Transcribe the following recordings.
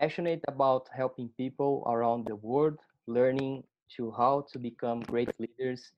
passionate about helping people around the world, learning to how to become great leaders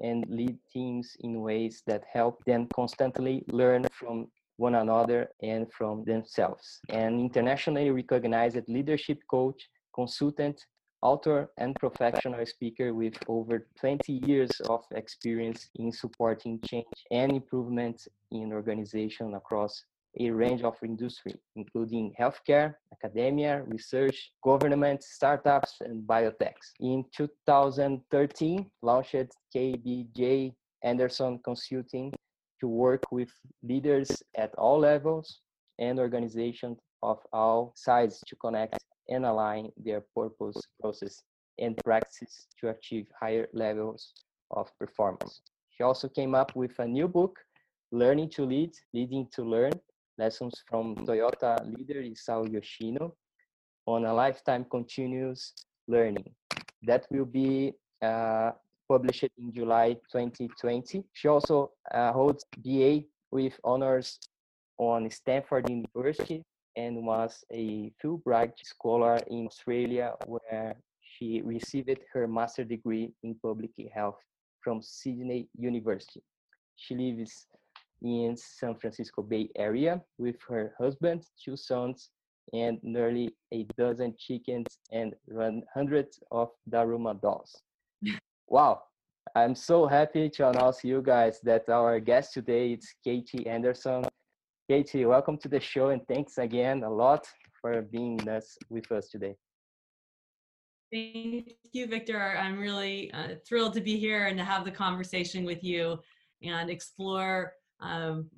and lead teams in ways that help them constantly learn from one another and from themselves. An internationally recognized leadership coach, consultant, author, and professional speaker with over 20 years of experience in supporting change and improvement in organization across a range of industry, including healthcare, academia, research, government, startups, and biotechs. In 2013, launched KBJ Anderson Consulting to work with leaders at all levels and organizations of all sizes to connect and align their purpose, process, and practices to achieve higher levels of performance. She also came up with a new book, Learning to Lead, Leading to Learn, Lessons from Toyota leader Isao Yoshino on a lifetime continuous learning. That will be uh, published in July 2020. She also uh, holds BA with honors on Stanford University and was a Fulbright scholar in Australia where she received her master's degree in public health from Sydney University. She lives in San Francisco Bay Area with her husband, two sons, and nearly a dozen chickens and hundreds of Daruma dolls. wow, I'm so happy to announce you guys that our guest today is Katie Anderson. Katie, welcome to the show and thanks again a lot for being us, with us today. Thank you, Victor. I'm really uh, thrilled to be here and to have the conversation with you and explore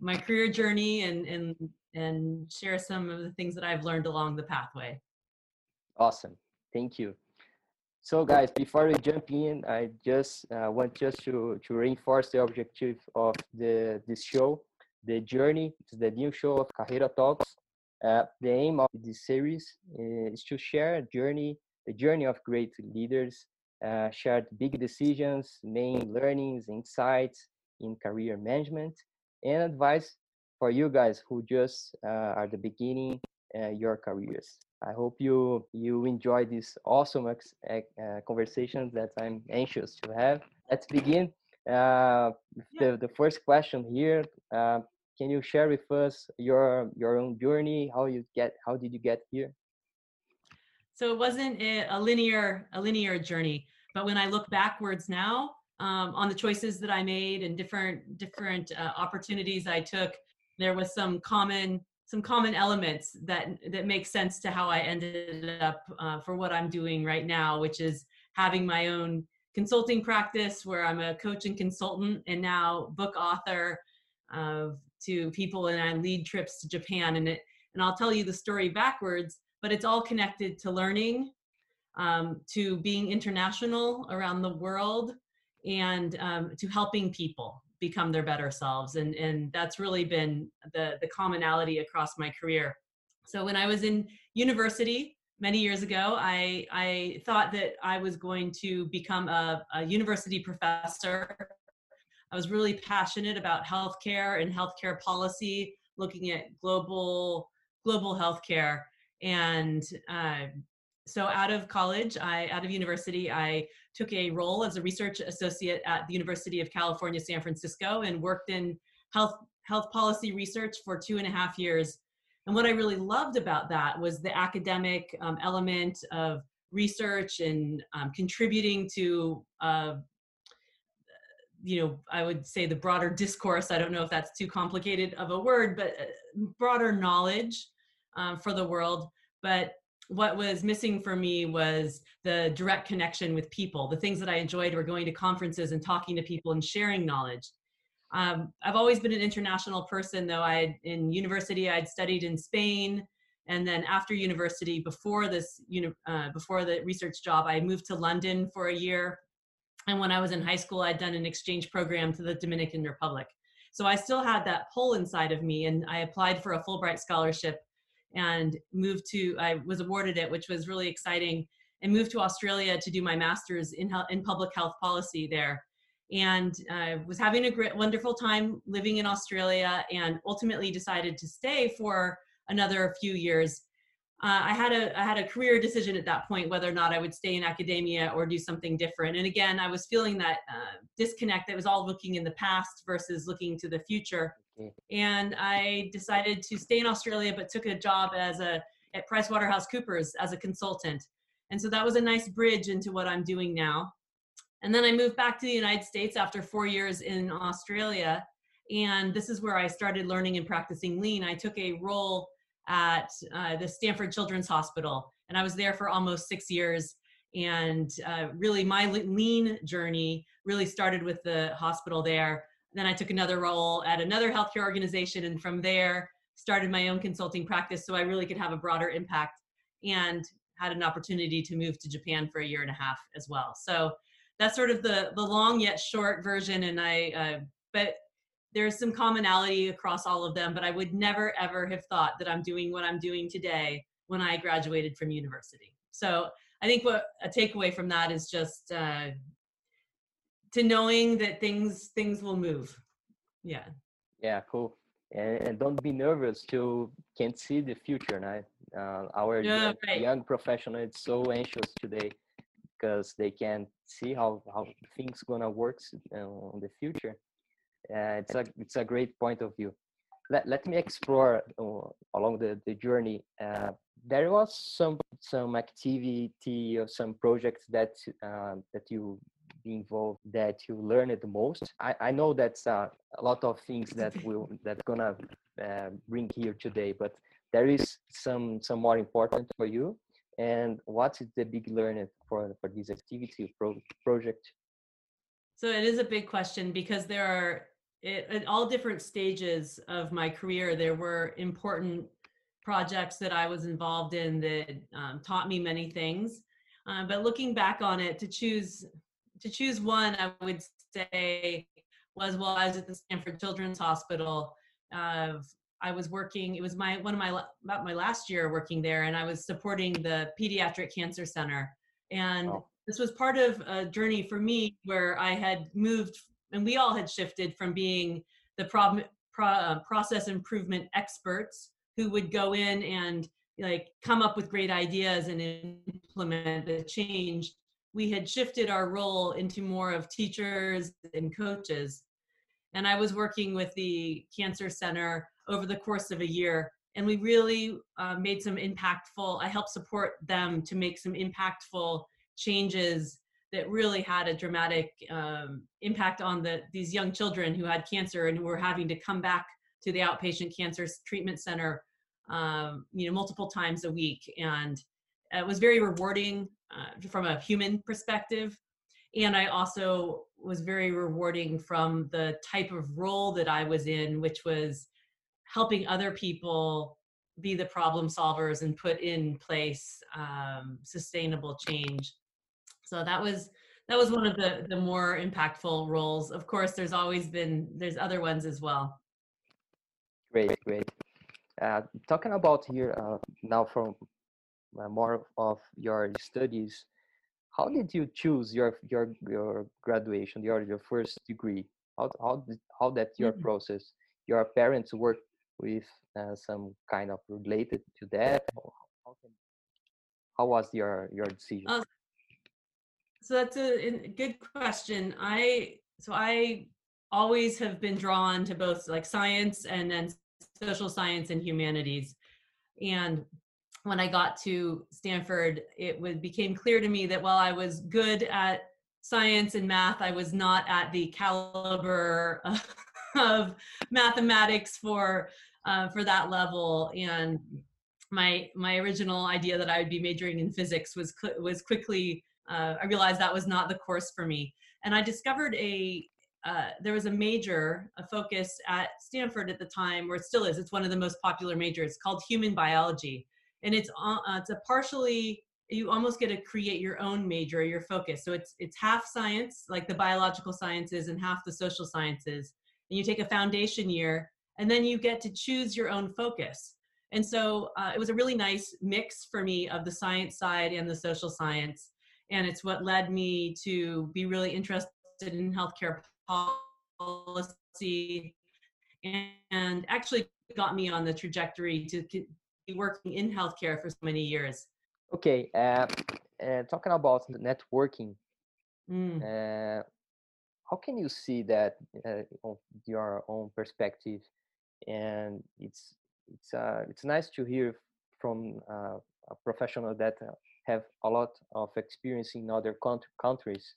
my career journey and, and, and share some of the things that I've learned along the pathway. Awesome. Thank you. So guys, before we jump in, I just uh, want just to, to reinforce the objective of the this show, the journey, It's the new show of Carreira Talks. Uh, the aim of this series is to share a journey, the journey of great leaders, uh, shared big decisions, main learnings, insights in career management, and advice for you guys who just uh, are the beginning uh, your careers. I hope you you enjoy this awesome ex, uh, conversations that I'm anxious to have. Let's begin. Uh, the the first question here. Uh, can you share with us your your own journey? How you get? How did you get here? So it wasn't a linear a linear journey, but when I look backwards now, um, on the choices that I made and different different uh, opportunities I took. There was some common some common elements that that make sense to how I ended up uh, for what I'm doing right now, which is having my own consulting practice where I'm a coach and consultant, and now book author to people, and I lead trips to Japan. And it and I'll tell you the story backwards, but it's all connected to learning, um, to being international around the world, and um, to helping people become their better selves and and that's really been the the commonality across my career. So when i was in university many years ago i i thought that i was going to become a, a university professor. I was really passionate about healthcare and healthcare policy looking at global global healthcare. And uh, so out of college i out of university i took a role as a research associate at the University of California, San Francisco, and worked in health health policy research for two and a half years. And what I really loved about that was the academic um, element of research and um, contributing to, uh, you know, I would say the broader discourse. I don't know if that's too complicated of a word, but uh, broader knowledge um, for the world. But what was missing for me was the direct connection with people. The things that I enjoyed were going to conferences and talking to people and sharing knowledge. Um, I've always been an international person, though. I in university I'd studied in Spain, and then after university, before this, you know, uh, before the research job, I moved to London for a year. And when I was in high school, I'd done an exchange program to the Dominican Republic. So I still had that pull inside of me, and I applied for a Fulbright scholarship and moved to i was awarded it which was really exciting and moved to australia to do my master's in, in public health policy there. And i uh, was having a great wonderful time living in australia and ultimately decided to stay for another few years uh, I had a I had a career decision at that point whether or not I would stay in academia or do something different. And again, I was feeling that uh, disconnect that was all looking in the past versus looking to the future. And I decided to stay in Australia, but took a job as a at PricewaterhouseCoopers as a consultant. And so that was a nice bridge into what I'm doing now. And then I moved back to the United States after four years in Australia. And this is where I started learning and practicing lean. I took a role at uh, the Stanford Children's Hospital, and I was there for almost six years. And uh, really, my lean journey really started with the hospital there. Then I took another role at another healthcare organization, and from there, started my own consulting practice so I really could have a broader impact and had an opportunity to move to Japan for a year and a half as well. So that's sort of the the long yet short version. And I, uh, but there's some commonality across all of them. But I would never ever have thought that I'm doing what I'm doing today when I graduated from university. So I think what a takeaway from that is just uh, to knowing that things things will move. Yeah. Yeah. Cool. And, and don't be nervous to can't see the future, right? Uh, our yeah, young, right. young professional is so anxious today because they can't see how how things gonna work uh, in the future. Uh, it's a it's a great point of view. Let, let me explore uh, along the, the journey. Uh, there was some some activity or some projects that uh, that you involved that you learned the most. I, I know that's uh, a lot of things that will that's gonna bring here today, but there is some some more important for you and what is the big learning for for this activity pro, project so it is a big question because there are it, at all different stages of my career there were important projects that i was involved in that um, taught me many things uh, but looking back on it to choose to choose one i would say was while i was at the stanford children's hospital uh, I was working. It was my one of my about my last year working there, and I was supporting the pediatric cancer center. And oh. this was part of a journey for me where I had moved, and we all had shifted from being the problem pro, uh, process improvement experts who would go in and like come up with great ideas and implement the change. We had shifted our role into more of teachers and coaches. And I was working with the cancer center over the course of a year. And we really uh, made some impactful, I helped support them to make some impactful changes that really had a dramatic um, impact on the, these young children who had cancer and who were having to come back to the outpatient cancer treatment center um, you know multiple times a week and it was very rewarding uh, from a human perspective and i also was very rewarding from the type of role that i was in which was helping other people be the problem solvers and put in place um, sustainable change. So that was that was one of the the more impactful roles. Of course, there's always been there's other ones as well. Great, great. Uh, talking about here uh, now from uh, more of your studies, how did you choose your your your graduation, your your first degree? How how did, how that your mm-hmm. process? Your parents worked with uh, some kind of related to that? How, how was your your decision? Uh, so that's a, a good question. I so I always have been drawn to both like science and then social science and humanities. And when I got to Stanford, it would, became clear to me that while I was good at science and math, I was not at the caliber of mathematics for uh, for that level and my my original idea that I would be majoring in physics was was quickly uh, I realized that was not the course for me. And I discovered a uh, there was a major a focus at Stanford at the time or it still is it's one of the most popular majors called human biology. And it's uh, it's a partially you almost get to create your own major your focus. So it's it's half science like the biological sciences and half the social sciences. And you take a foundation year and then you get to choose your own focus. And so uh, it was a really nice mix for me of the science side and the social science and it's what led me to be really interested in healthcare policy and actually got me on the trajectory to be working in healthcare for so many years. Okay, uh, uh, talking about the networking, Mm. uh, how can you see that uh, of your own perspective? And it's it's uh, it's nice to hear from uh, a professional that have a lot of experience in other countries.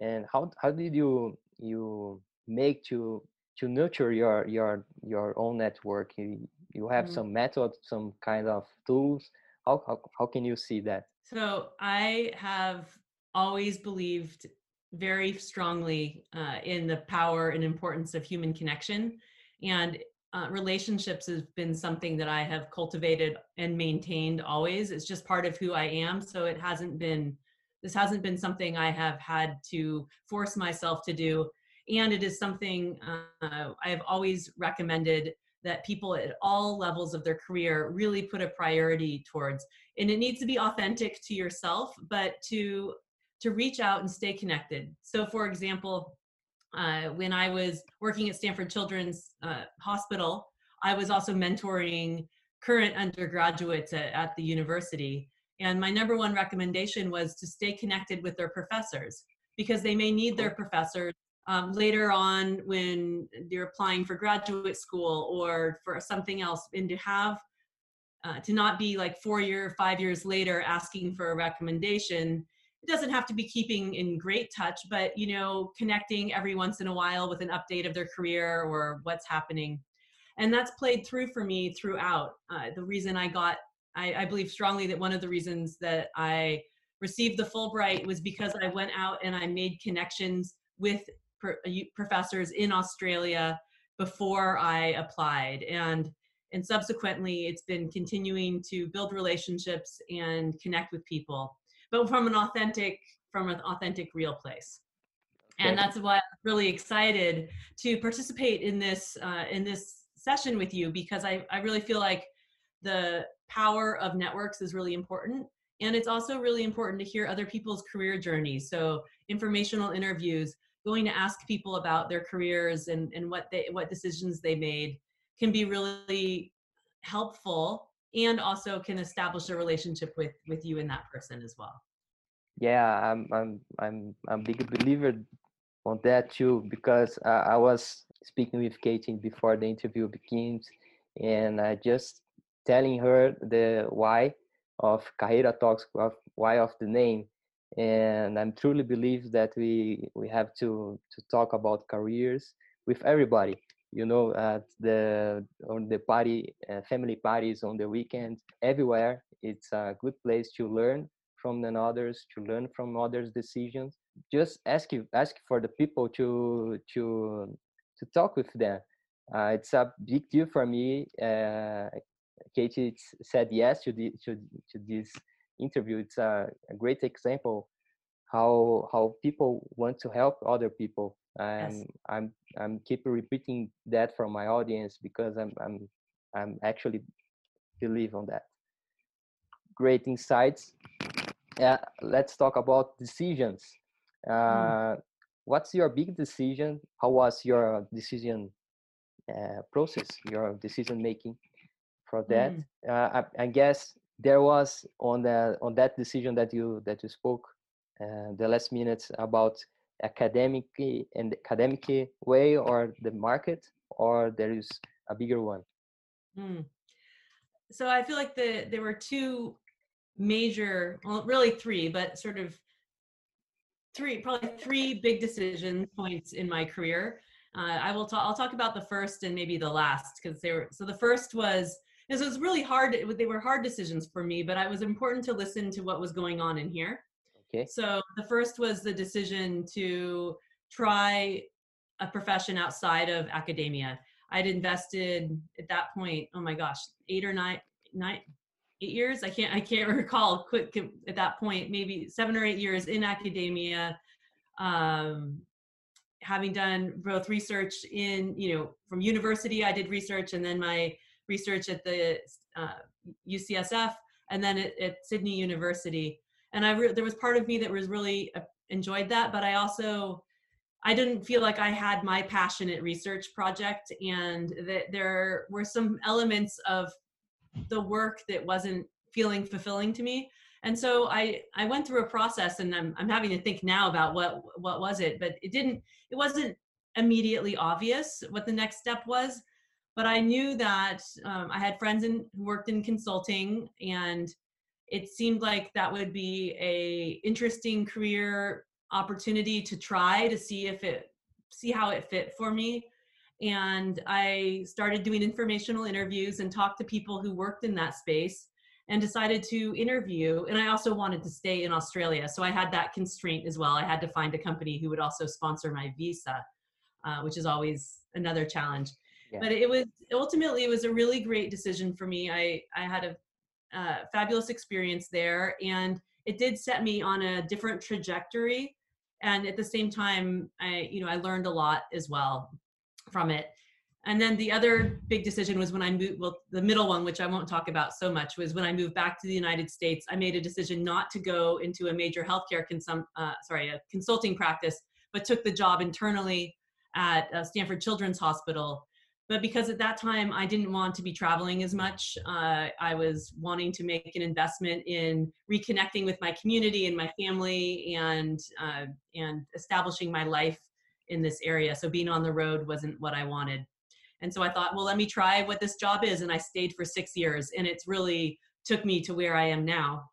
And how how did you you make to to nurture your your your own network? You, you have Mm. some methods, some kind of tools. How how how can you see that? So I have always believed very strongly uh, in the power and importance of human connection, and uh, relationships has been something that I have cultivated and maintained always. It's just part of who I am. So it hasn't been this hasn't been something I have had to force myself to do, and it is something uh, I have always recommended that people at all levels of their career really put a priority towards and it needs to be authentic to yourself but to to reach out and stay connected so for example uh, when i was working at stanford children's uh, hospital i was also mentoring current undergraduates at, at the university. And my number one recommendation was to stay connected with their professors because they may need their professors um, later on when you're applying for graduate school or for something else and to have uh, to not be like four year five years later asking for a recommendation it doesn't have to be keeping in great touch but you know connecting every once in a while with an update of their career or what's happening. And that's played through for me throughout. Uh, the reason i got I, I believe strongly that one of the reasons that i received the fulbright was because i went out and i made connections with pro- professors in australia before i applied. And and subsequently it's been continuing to build relationships and connect with people but from an authentic from an authentic real place. And that's why i'm really excited to participate in this uh, in this session with you because I, I really feel like the power of networks is really important. And it's also really important to hear other people's career journeys. So informational interviews going to ask people about their careers and, and what they what decisions they made can be really helpful and also can establish a relationship with with you and that person as well Yeah, I'm I'm I'm I'm a big believer on that too because uh, I was speaking with Katie before the interview begins, and I just telling her the why of Carreira Talks, of why of the name, and I'm truly believe that we we have to to talk about careers with everybody. You know, at the on the party, uh, family parties on the weekend, everywhere. It's a good place to learn from the others, to learn from others' decisions. Just ask you ask for the people to to to talk with them. Uh, it's a big deal for me. Uh, Katie said yes to the to, to this interview. It's a, a great example how how people want to help other people. Yes And I'm I'm keep repeating that from my audience because I'm I'm I'm actually believe on that. Great insights. Yeah, let's talk about decisions. Mm, Uh, what's your big decision? How was your decision uh, process, your decision making for that? mm. Uh, I, I guess there was on the on that decision that you that you spoke uh, the last minutes about academic and academic way or the market, or there is a bigger one. Mm. So I feel like the there were two major, well, really three, but sort of three, probably three big decision points in my career. Uh, I will talk. I'll talk about the first and maybe the last because they were. So the first was. This was really hard. They were hard decisions for me, but it was important to listen to what was going on in here. Okay. So the first was the decision to try a profession outside of academia. I'd invested at that point, oh my gosh, eight or nine, nine, eight years. I can't, I can't recall quick at that point, maybe seven or eight years in academia. Um, having done both research in, you know, from university, I did research and then my research at the uh, UCSF and then at, at Sydney University. And I re- there was part of me that was really uh, enjoyed that, but I also I didn't feel like I had my passionate research project, and that there were some elements of the work that wasn't feeling fulfilling to me. And so i i went through a process and i'm, I'm having to think now about what what was it but it didn't it wasn't immediately obvious what the next step was but i knew that um, i had friends in, who worked in consulting and it seemed like that would be a interesting career opportunity to try to see if it see how it fit for me. And i started doing informational interviews and talked to people who worked in that space and decided to interview. And i also wanted to stay in australia so i had that constraint as well. I had to find a company who would also sponsor my visa uh, which is always another challenge. Yeah. but it was ultimately it was a really great decision for me. I i had a uh, fabulous experience there and it did set me on a different trajectory. And at the same time i you know i learned a lot as well from it. And then the other big decision was when i moved well the middle one which i won't talk about so much was when i moved back to the united states i made a decision not to go into a major healthcare consum- uh, sorry a consulting practice but took the job internally at uh, stanford children's hospital but because at that time I didn't want to be traveling as much, uh, I was wanting to make an investment in reconnecting with my community and my family, and uh, and establishing my life in this area. So being on the road wasn't what I wanted, and so I thought, well, let me try what this job is, and I stayed for six years, and it's really took me to where I am now.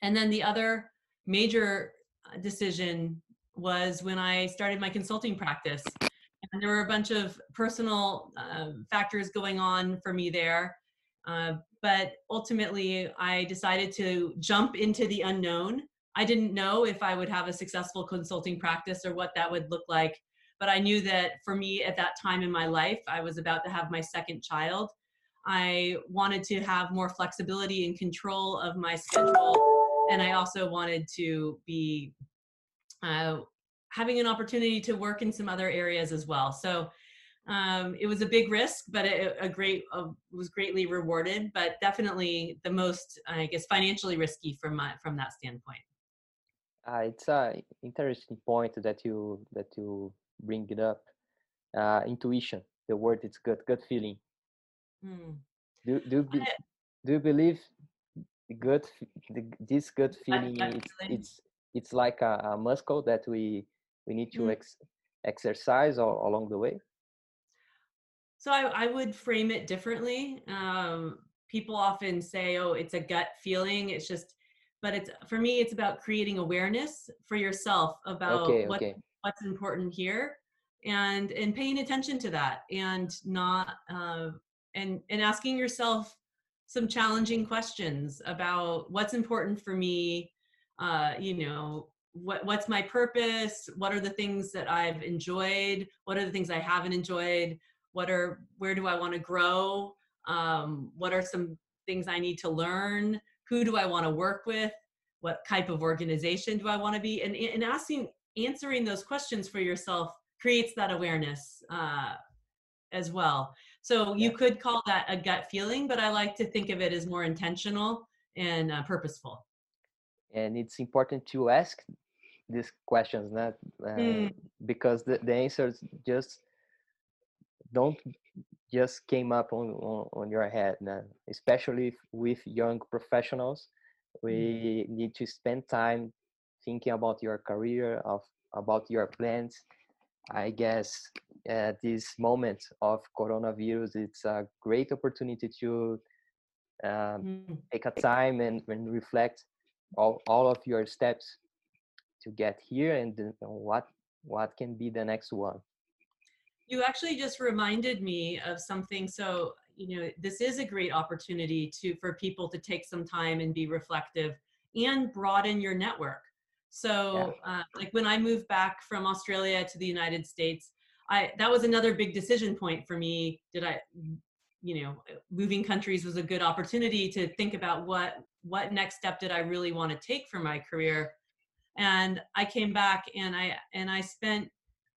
And then the other major uh, decision was when I started my consulting practice and there were a bunch of personal uh, factors going on for me there. Uh, but ultimately, I decided to jump into the unknown. I didn't know if I would have a successful consulting practice or what that would look like. But I knew that for me at that time in my life, I was about to have my second child. I wanted to have more flexibility and control of my schedule. And I also wanted to be uh, having an opportunity to work in some other areas as well. So um, it was a big risk, but it, a great uh, was greatly rewarded. But definitely the most, I guess, financially risky from my from that standpoint. Uh, it's a interesting point that you that you bring it up. Uh, intuition, the word it's gut gut feeling. Hmm. Do do be, do you believe the gut the, this gut feeling? It's, it's it's like a, a muscle that we we need to mm. ex- exercise all, along the way so I, I would frame it differently um, people often say oh it's a gut feeling it's just but it's for me it's about creating awareness for yourself about okay, what, okay. what's important here and and paying attention to that and not uh, and and asking yourself some challenging questions about what's important for me uh, you know what what's my purpose? What are the things that i've enjoyed? What are the things i haven't enjoyed? What are where do i want to grow? Um, what are some things i need to learn? Who do i want to work with? What type of organization do i want to be? And, and asking answering those questions for yourself creates that awareness uh, as well. So you could call that a gut feeling but i like to think of it as more intentional and uh, purposeful. And it's important to ask these questions not uh, mm. because the, the answers just don't just came up on, on, on your head now. especially with young professionals we mm. need to spend time thinking about your career of about your plans i guess at this moment of coronavirus it's a great opportunity to um, mm. take a time and, and reflect all, all of your steps to get here and what what can be the next one. You actually just reminded me of something so you know this is a great opportunity to for people to take some time and be reflective and broaden your network. So yeah. uh, like when i moved back from australia to the united states i that was another big decision point for me. Did i you know moving countries was a good opportunity to think about what what next step did i really want to take for my career and i came back and i and i spent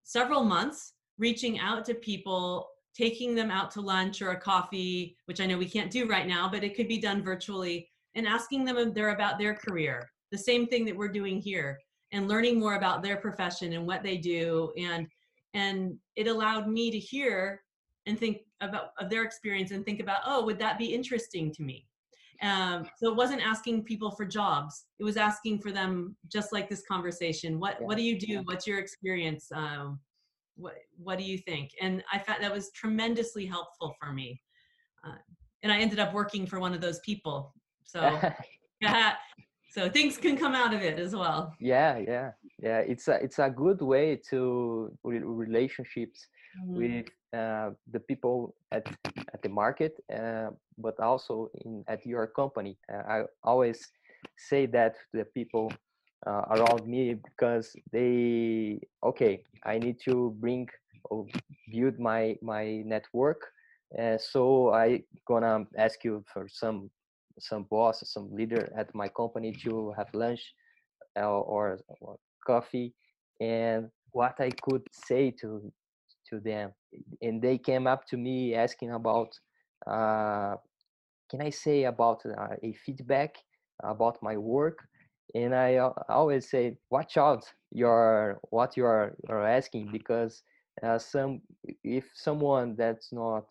several months reaching out to people taking them out to lunch or a coffee which i know we can't do right now but it could be done virtually and asking them they're about their career the same thing that we're doing here and learning more about their profession and what they do and and it allowed me to hear and think about of their experience and think about oh would that be interesting to me um, so it wasn't asking people for jobs. It was asking for them just like this conversation. What Yeah. what do you do? What's your experience? Um, what what do you think? And i found that was tremendously helpful for me. Uh, and i ended up working for one of those people. So yeah so things can come out of it as well. Yeah, yeah, yeah. It's a it's a good way to re- relationships Mhm. with uh, the people at at the market, uh, but also in at your company. Uh, I always say that to the people uh, around me because they okay. I need to bring or build my my network. So I gonna ask you for some some boss, some leader at my company to have lunch uh, or, or coffee, and what I could say to to them and they came up to me asking about uh, can i say about uh, a feedback about my work? And i al- always say watch out your what you are, are asking because uh, some if someone that's not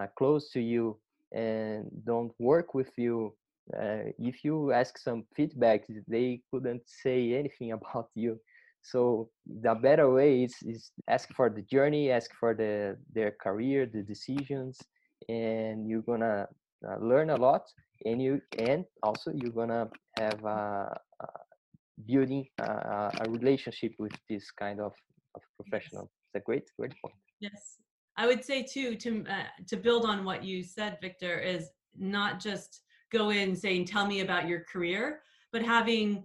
uh, close to you and don't work with you uh, if you ask some feedback they couldn't say anything about you so the better way is, is ask for the journey ask for the their career the decisions and you're gonna uh, learn a lot and you and also you're gonna have a, a building a, a relationship with this kind of, of professional. It's a great great point. Yes, I would say too to uh, to build on what you said, Victor, is not just go in saying tell me about your career, but having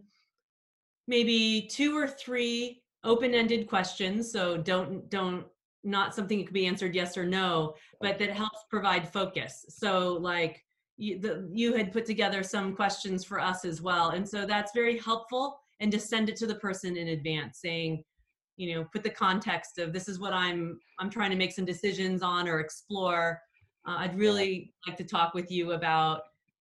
maybe two or three open-ended questions. So don't don't not something that could be answered yes or no, but that helps provide focus. So like you, the, you had put together some questions for us as well, and so that's very helpful. And to send it to the person in advance, saying you know put the context of this is what i'm i'm trying to make some decisions on or explore uh, i'd really like to talk with you about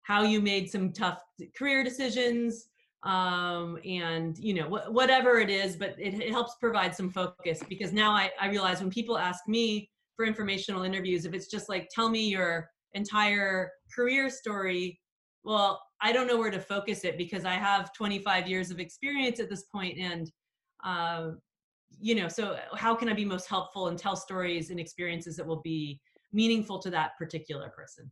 how you made some tough career decisions um, and you know wh- whatever it is but it, it helps provide some focus because now I, I realize when people ask me for informational interviews if it's just like tell me your entire career story well i don't know where to focus it because i have 25 years of experience at this point and uh, you know so how can i be most helpful and tell stories and experiences that will be meaningful to that particular person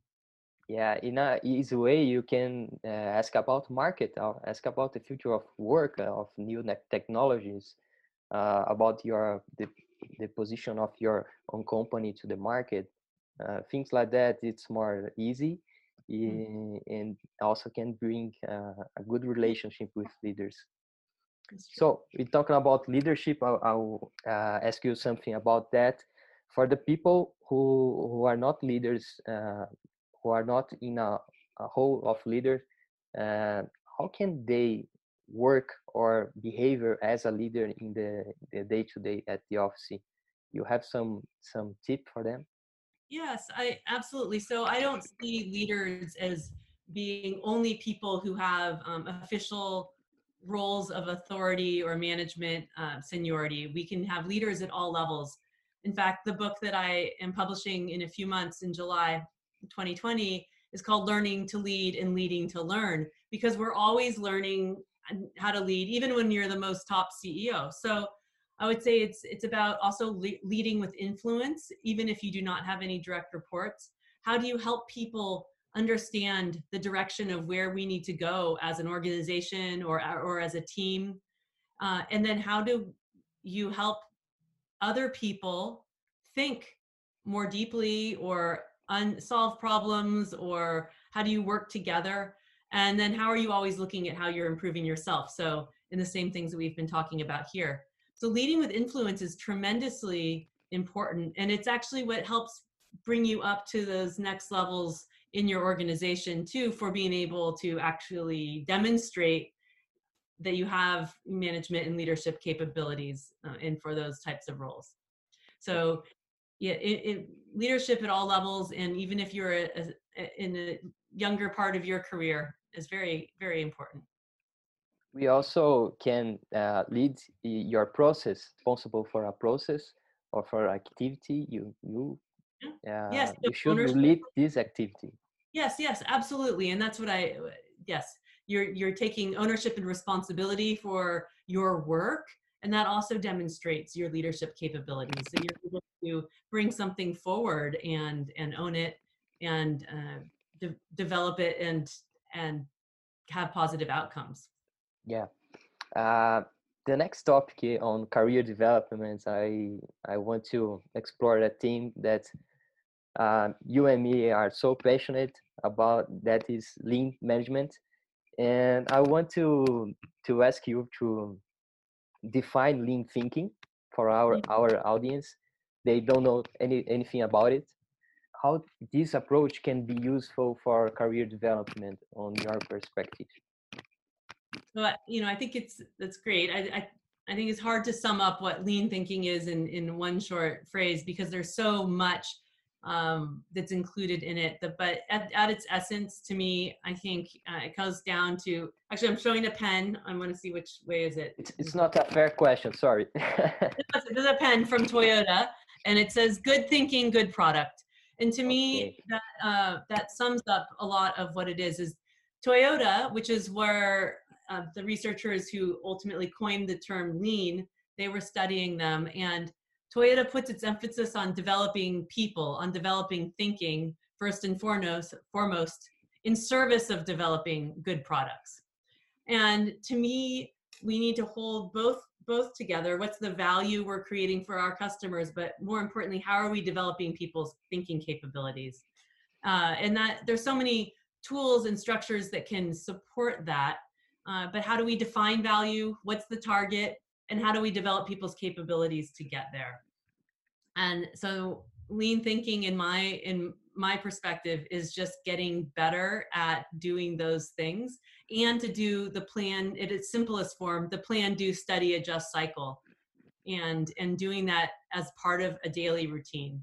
yeah in a easy way you can uh, ask about market or ask about the future of work uh, of new ne- technologies uh, about your the, the position of your own company to the market uh, things like that it's more easy Mm. eh, and also can bring uh, a good relationship with leaders so we're talking about leadership. I'll, I'll uh, ask you something about that. For the people who who are not leaders, uh, who are not in a, a whole of leaders, uh, how can they work or behavior as a leader in the, the day to day at the office? You have some some tip for them? Yes, I absolutely. So I don't see leaders as being only people who have um, official roles of authority or management uh, seniority. We can have leaders at all levels. In fact, the book that I am publishing in a few months in July 2020 is called Learning to Lead and Leading to Learn because we're always learning how to lead, even when you're the most top CEO. So I would say it's it's about also le- leading with influence, even if you do not have any direct reports. How do you help people understand the direction of where we need to go as an organization or or as a team? Uh, and then how do you help other people think more deeply or unsolve problems or how do you work together? And then how are you always looking at how you're improving yourself? So in the same things that we've been talking about here. So leading with influence is tremendously important. And it's actually what helps bring you up to those next levels in your organization too, for being able to actually demonstrate that you have management and leadership capabilities uh, and for those types of roles. So yeah, it, it, leadership at all levels, and even if you're a, a, in a younger part of your career, is very, very important. We also can uh, lead your process, responsible for a process or for activity. You you uh, Yes, you should ownership- lead this activity. Yes, yes, absolutely. And that's what I yes, you're you're taking ownership and responsibility for your work and that also demonstrates your leadership capabilities. So you're able to bring something forward and and own it and uh, de- develop it and and have positive outcomes. Yeah. Uh, the next topic on career development, I I want to explore a theme that uh, you and me are so passionate about. That is lean management, and I want to to ask you to define lean thinking for our Mhm. our audience. They don't know any anything about it. How this approach can be useful for career development on your perspective. So you know, I think it's that's great. I, I I think it's hard to sum up what lean thinking is in in one short phrase because there's so much um, that's included in it. The, but at, at its essence, to me, I think uh, it comes down to. Actually, I'm showing a pen. I want to see which way is it. It's, it's not a fair question. Sorry. There's a pen from Toyota, and it says "Good thinking, good product." And to me, Okay. that uh, that sums up a lot of what it is. Is Toyota, which is where uh, the researchers who ultimately coined the term lean, they were studying them, and Toyota puts its emphasis on developing people, on developing thinking first and foremost, foremost in service of developing good products. And to me, we need to hold both both together. What's the value we're creating for our customers, but more importantly, how are we developing people's thinking capabilities? Uh, and that there's so many tools and structures that can support that. Uh, but how do we define value? What's the target? And how do we develop people's capabilities to get there? And so lean thinking in my in my perspective is just getting better at doing those things and to do the plan in its simplest form the plan do study adjust cycle and and doing that as part of a daily routine.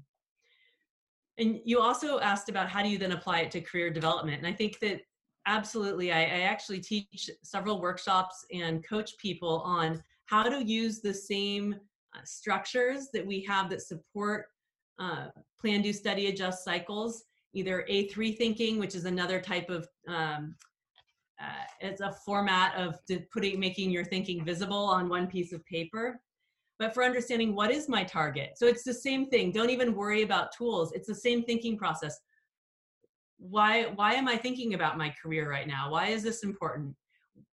And you also asked about how do you then apply it to career development? And i think that absolutely i, I actually teach several workshops and coach people on how to use the same uh, structures that we have that support uh, plan do study adjust cycles. Either a3 thinking which is another type of um, uh, it's a format of putting making your thinking visible on one piece of paper. But for understanding what is my target so it's the same thing. Don't even worry about tools. It's the same thinking process. Why why am i thinking about my career right now? Why is this important?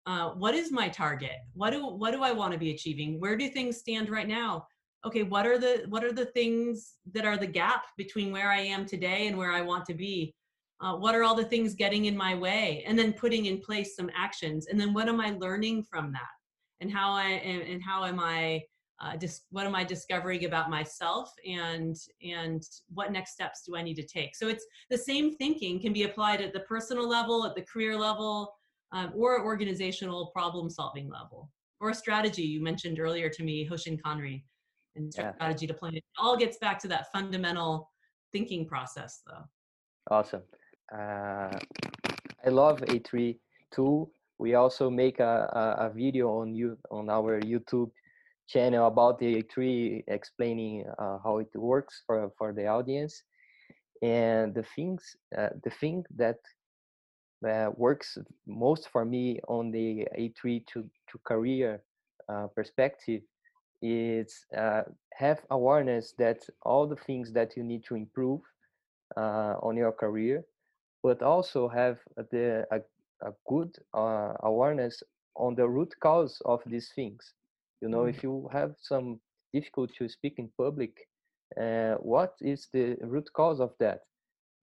Uh, what is my target? What do what do i want to be achieving? Where do things stand right now okay what are the what are the things that are the gap between where i am today and where i want to be? Uh, what are all the things getting in my way? And then putting in place some actions. And then what am i learning from that? And how i and, and how am i uh, dis- what am i discovering about myself? And and what next steps do i need to take? So it's the same thinking can be applied at the personal level at the career level um, or organizational problem solving level. Or a strategy you mentioned earlier to me hoshin kanri and Yeah. strategy deployment it all gets back to that fundamental thinking process though Awesome. Uh, I love A3 tool. We also make a, a, a video on you on our YouTube channel about the A3, explaining uh, how it works for for the audience. And the things, uh, the thing that uh, works most for me on the A3 to to career uh, perspective is uh, have awareness that all the things that you need to improve uh, on your career, but also have the a, a good uh, awareness on the root cause of these things. You know, Mm. if you have some difficulty to speak in public, uh, what is the root cause of that?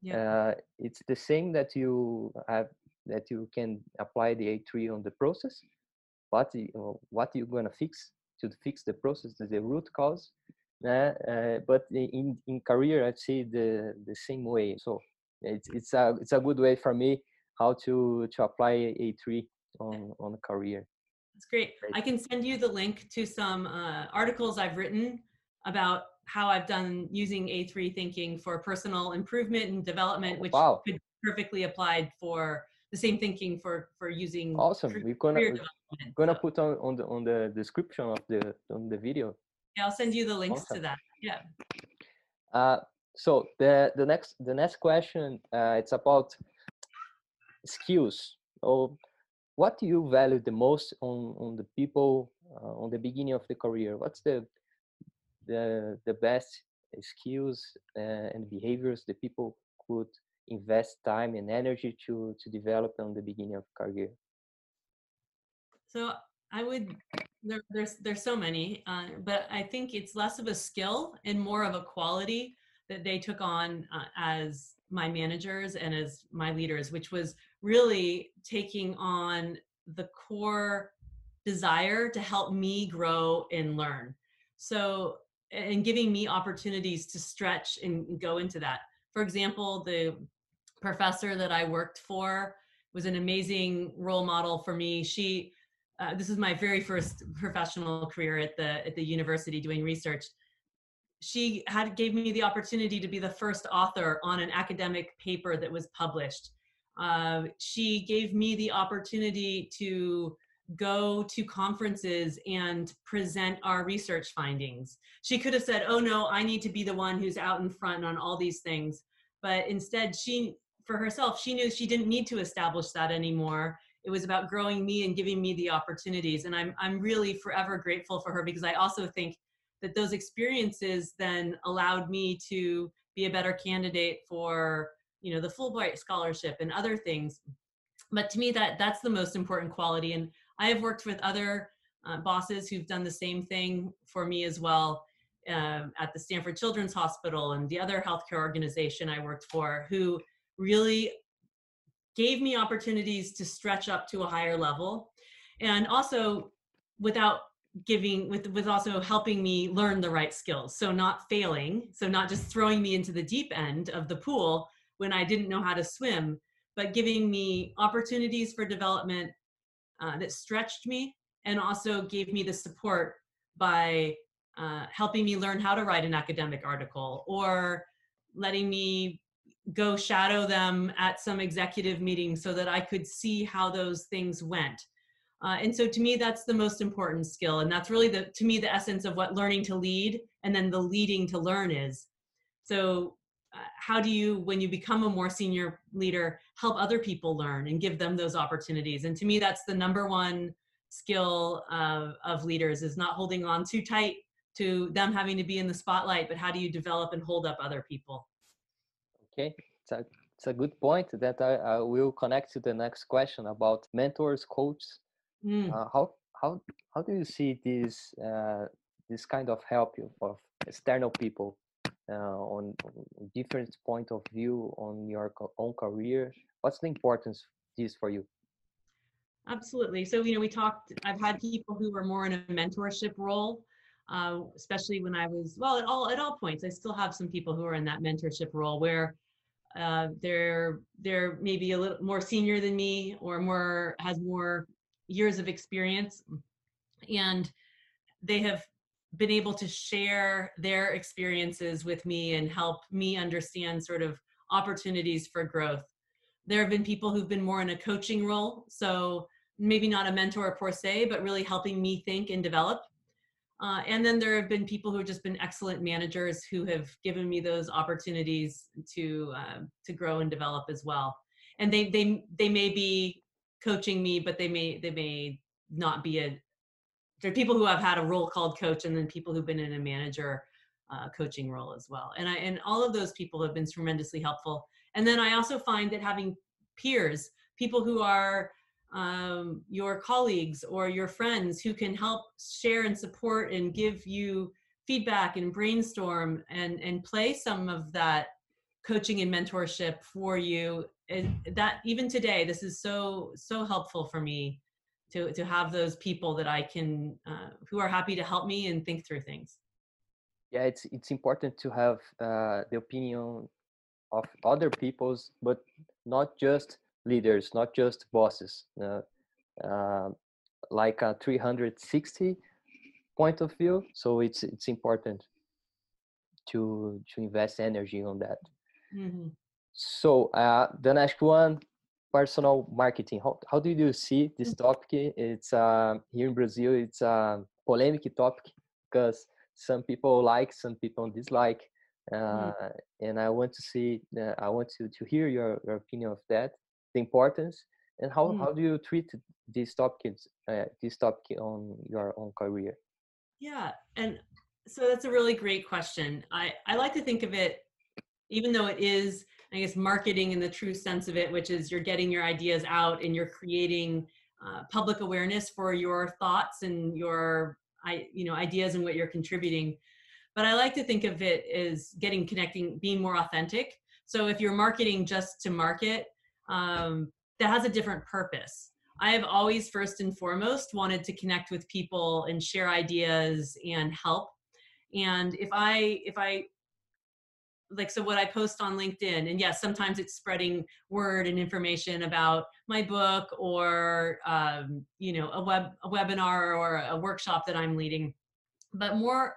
yeah Uh, it's the same that you have that you can apply the A3 on the process. What you, uh, what you gonna fix to fix the process, the root cause. Uh, uh, but in in career, I'd say the the same way. So it's it's a it's a good way for me how to to apply A3 on on career. That's great. Great. I can send you the link to some uh, articles I've written about how I've done using A3 thinking for personal improvement and development, which Wow. could be perfectly applied for the same thinking for for using Awesome. We're gonna we're gonna So, put on on the on the description of the on the video. yeah, I'll send you the links to that. Yeah. Uh, so the the next the next question uh, it's about skills. So, what do you value the most on on the people uh, on the beginning of the career? What's the the the best skills uh, and behaviors the people could invest time and energy to to develop on the beginning of career? So I would there, there's there's so many, uh, but I think it's less of a skill and more of a quality that they took on uh, as my managers and as my leaders, which was really taking on the core desire to help me grow and learn. So and giving me opportunities to stretch and go into that. For example, the professor that I worked for was an amazing role model for me. She uh, this is my very first professional career at the at the university doing research. She had gave me the opportunity to be the first author on an academic paper that was published. Uh, she gave me the opportunity to go to conferences and present our research findings. She could have said oh no i need to be the one who's out in front on all these things. But instead she for herself. She knew she didn't need to establish that anymore. It was about growing me and giving me the opportunities. And i'm i'm really forever grateful for her because i also think that those experiences then allowed me to be a better candidate for you know the fulbright scholarship and other things. But to me that that's the most important quality. And i have worked with other uh, bosses who've done the same thing for me as well um, at the stanford children's hospital and the other healthcare organization i worked for who really gave me opportunities to stretch up to a higher level and also without giving with with also helping me learn the right skills. So not failing so not just throwing me into the deep end of the pool when i didn't know how to swim but giving me opportunities for development uh, that stretched me and also gave me the support by uh, helping me learn how to write an academic article or letting me go shadow them at some executive meeting so that I could see how those things went. Uh, and so to me, that's the most important skill. And that's really the, to me, the essence of what learning to lead and then the leading to learn is. So uh, how do you, when you become a more senior leader, help other people learn and give them those opportunities? And to me, that's the number one skill of, of leaders is not holding on too tight to them having to be in the spotlight, but how do you develop and hold up other people? Okay, it's a, it's a good point that I, I will connect to the next question about mentors, coaches. Mm. Uh, how how how do you see this uh, this kind of help of external people uh, on different point of view on your own career? What's the importance this for you? Absolutely. So you know, we talked. I've had people who were more in a mentorship role, uh, especially when I was well at all at all points. I still have some people who are in that mentorship role where uh, they're they're maybe a little more senior than me or more has more years of experience. And they have been able to share their experiences with me and help me understand sort of opportunities for growth. There have been people who've been more in a coaching role so maybe not a mentor per se but really helping me think and develop uh, and then there have been people who have just been excellent managers who have given me those opportunities to uh, to grow and develop as well. And they they they may be coaching me, but they may they may not be a. There are people who have had a role called coach, and then people who've been in a manager uh, coaching role as well. And I and all of those people have been tremendously helpful. And then I also find that having peers, people who are um, your colleagues or your friends who can help share and support and give you feedback and brainstorm and and play some of that coaching and mentorship for you. And that even today this is so so helpful for me to to have those people that i can uh, who are happy to help me and think through things. Yeah it's it's important to have uh, the opinion of other people's but not just leaders, not just bosses. Uh, uh, like a 360 point of view. So it's it's important to to invest energy on that. Mm-hmm. So uh, the next one, personal marketing. How how do you see this mm. topic? It's uh, here in Brazil. It's a polemic topic because some people like, some people dislike. uh, mm. and I want to see. Uh, I want to to hear your, your opinion of that, the importance, and how mm. how do you treat these topics uh, this topic on your own career? Yeah, and so that's a really great question. I I like to think of it, even though it is I guess marketing in the true sense of it, which is you're getting your ideas out and you're creating uh, public awareness for your thoughts and your I you know ideas and what you're contributing. But I like to think of it as getting connecting, being more authentic. So if you're marketing just to market, um, that has a different purpose. I have always first and foremost wanted to connect with people and share ideas and help. And if I if I like so what i post on linkedin and yes sometimes it's spreading word and information about my book or um, you know a web a webinar or a workshop that i'm leading but more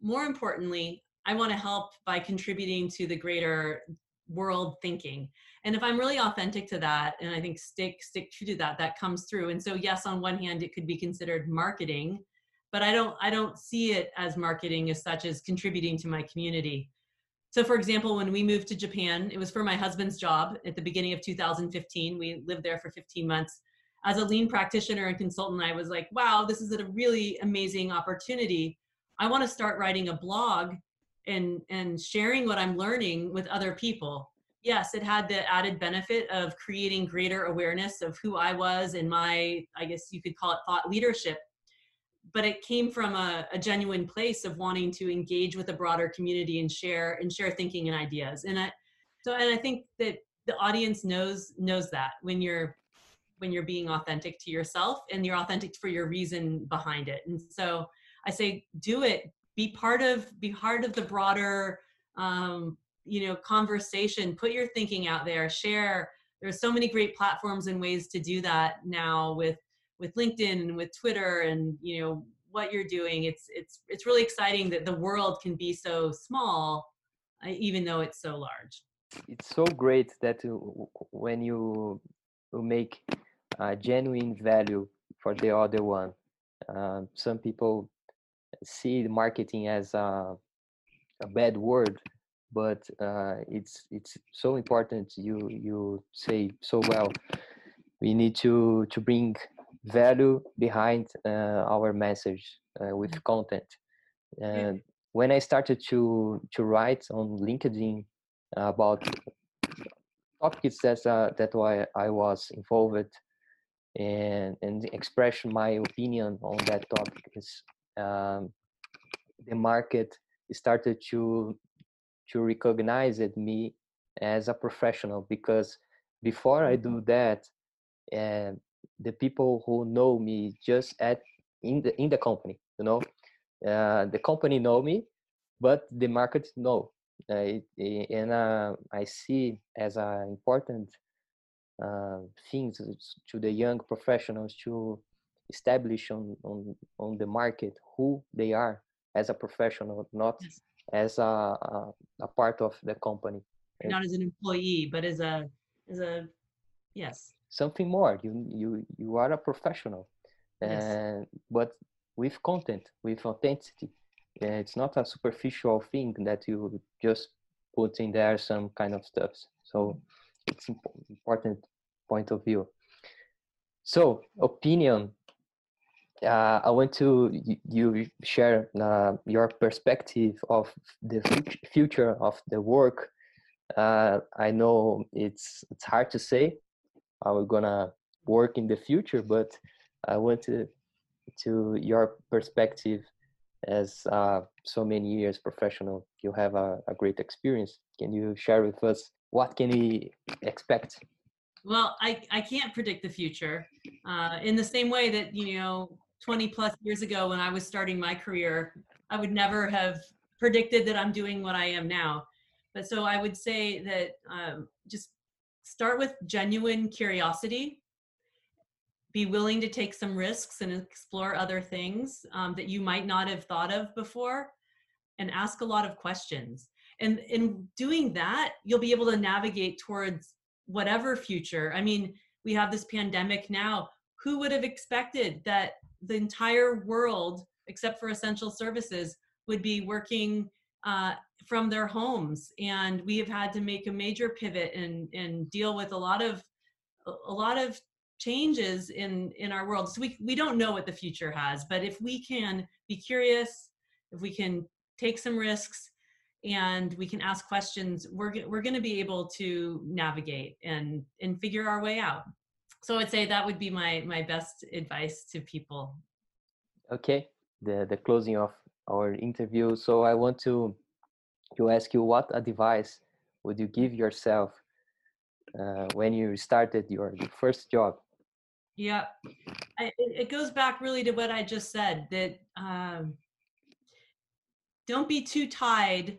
more importantly i want to help by contributing to the greater world thinking and if i'm really authentic to that and i think stick stick true to that that comes through and so yes on one hand it could be considered marketing but i don't i don't see it as marketing as such as contributing to my community so, for example, when we moved to Japan, it was for my husband's job at the beginning of 2015. We lived there for 15 months. As a lean practitioner and consultant, I was like, wow, this is a really amazing opportunity. I want to start writing a blog and, and sharing what I'm learning with other people. Yes, it had the added benefit of creating greater awareness of who I was and my, I guess you could call it thought leadership. But it came from a, a, genuine place of wanting to engage with a broader community and share and share thinking and ideas. And I, so and i think that the audience knows knows that when you're when you're being authentic to yourself and you're authentic for your reason behind it. And so i say do it. Be part of be part of the broader um, you know conversation put your thinking out there share there's so many great platforms and ways to do that now with with LinkedIn and with Twitter and you know what you're doing. It's it's it's really exciting that the world can be so small, uh, even though it's so large. It's so great that when you make a genuine value for the other one. Uh, some people see marketing as a, a bad word, but uh, it's it's so important. You you say so well. We need to to bring value behind uh, our message uh, with mm. content. And when I started to to write on LinkedIn about topics that uh, that why I was involved and and express my opinion on that topic is um, the market started to to recognize me as a professional because before I do that, and the people who know me just at in the in the company you know? Uh, the company know me but the market know. Uh, and uh, i see as an important uh, things to the young professionals to establish on, on on the market who they are as a professional not yes. As a, a, a part of the company not as an employee but as a as a yes. Something more. You you you are a professional. And yes. but with content with authenticity. It's not a superficial thing that you just put in there some kind of stuff so it's important point of view. So opinion uh, I want to you share uh, your perspective of the future of the work. Uh, I know it's it's hard to say how we're gonna work in the future but i want to to your perspective as uh, so many years professional you have a, a, great experience can you share with us what can we expect well i, I can't predict the future uh, in the same way that you know 20 plus years ago when i was starting my career i would never have predicted that i'm doing what i am now. But so i would say that um, just start with genuine curiosity. Be willing to take some risks and explore other things um, that you might not have thought of before and ask a lot of questions. And in doing that you'll be able to navigate towards whatever future. I mean we have this pandemic now. Who would have expected that the entire world except for essential services would be working uh, from their homes. And we have had to make a major pivot and and deal with a lot of a lot of changes in in our world. So we we don't know what the future has but if we can be curious if we can take some risks and we can ask questions we're we're going to be able to navigate and and figure our way out so i'd say that would be my my best advice to people. Okay the the closing of our interview. So i want to to ask you what advice would you give yourself uh, when you started your, first job? Yeah I, it goes back really to what i just said that um, don't be too tied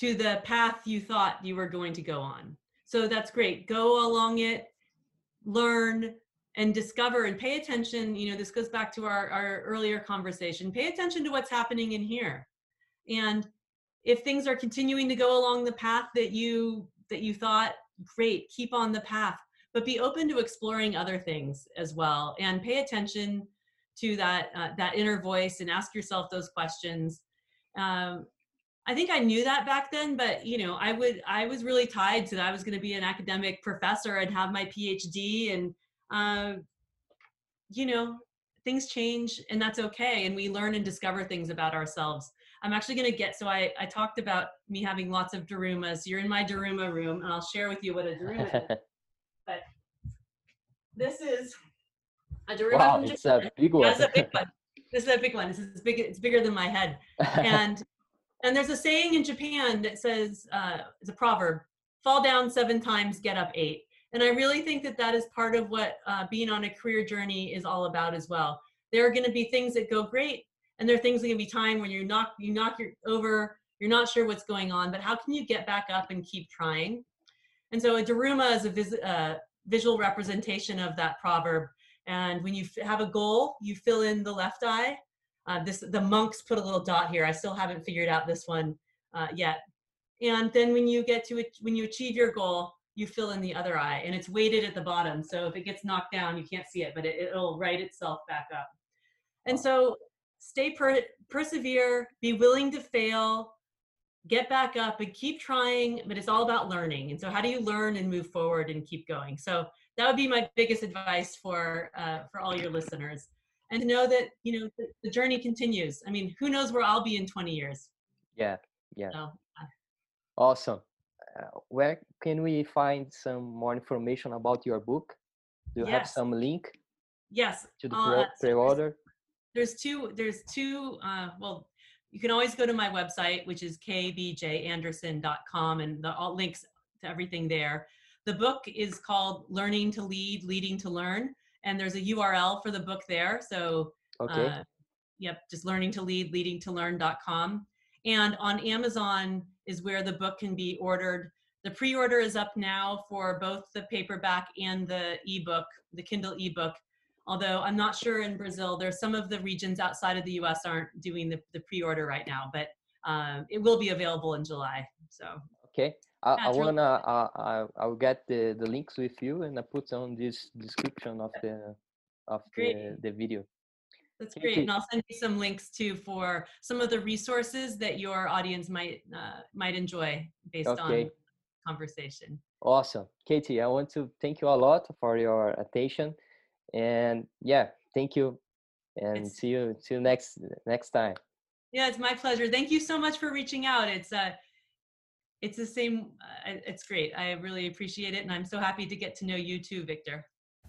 to the path you thought you were going to go on. So that's great. Go along it learn and discover and pay attention you know this goes back to our, our earlier conversation pay attention to what's happening in here. And if things are continuing to go along the path that you that you thought great keep on the path but be open to exploring other things as well. And pay attention to that uh, that inner voice and ask yourself those questions. Um, i think i knew that back then but you know i would i was really tied to that i was going to be an academic professor and have my phd and uh, you know things change and that's okay and we learn and discover things about ourselves. I'm actually going to get so I, I talked about me having lots of darumas you're in my daruma room and i'll share with you what a daruma is. But this is a daruma wow it's a big one. That's a big one. This is a big one. This is big it's bigger than my head. And and there's a saying in japan that says uh, it's a proverb fall down seven times get up eight and I really think that that is part of what uh, being on a career journey is all about as well. There are going to be things that go great, and there are things that can be time when you knock you knock your over, you're not sure what's going on, but how can you get back up and keep trying? And so a daruma is a vis- uh, visual representation of that proverb. And when you f- have a goal, you fill in the left eye. Uh, this the monks put a little dot here. I still haven't figured out this one uh, yet. And then when you get to it, when you achieve your goal, you fill in the other eye and it's weighted at the bottom. So if it gets knocked down, you can't see it, but it, will right itself back up. And so stay per- persevere, be willing to fail, get back up and keep trying, but it's all about learning. And so how do you learn and move forward and keep going? So that would be my biggest advice for uh, for all your listeners. And to know that, you know, the, the journey continues. I mean, who knows where I'll be in 20 years? Yeah, yeah. So, uh, awesome. Uh, where can we find some more information about your book? Do you yes. have some link? Yes. To the uh, pre-order. There's, there's two. There's two. Uh, well, you can always go to my website, which is kbjanderson.com, and the all links to everything there. The book is called "Learning to Lead, Leading to Learn," and there's a URL for the book there. So, okay. Uh, yep, just learning to lead, leading to learn.com. And on Amazon is where the book can be ordered. The pre-order is up now for both the paperback and the ebook, the Kindle ebook. Although I'm not sure in Brazil, there's some of the regions outside of the U.S. aren't doing the, the pre-order right now, but um, it will be available in July. So okay, I, I wanna uh, I I'll get the the links with you and I put on this description of the of the the video. That's great. And I'll send you some links too for some of the resources that your audience might uh, might enjoy based okay. on conversation. Awesome. Katie, I want to thank you a lot for your attention. And yeah, thank you. And it's, see you see you next next time. Yeah, it's my pleasure. Thank you so much for reaching out. It's uh it's the same uh, it's great. I really appreciate it and I'm so happy to get to know you too, Victor.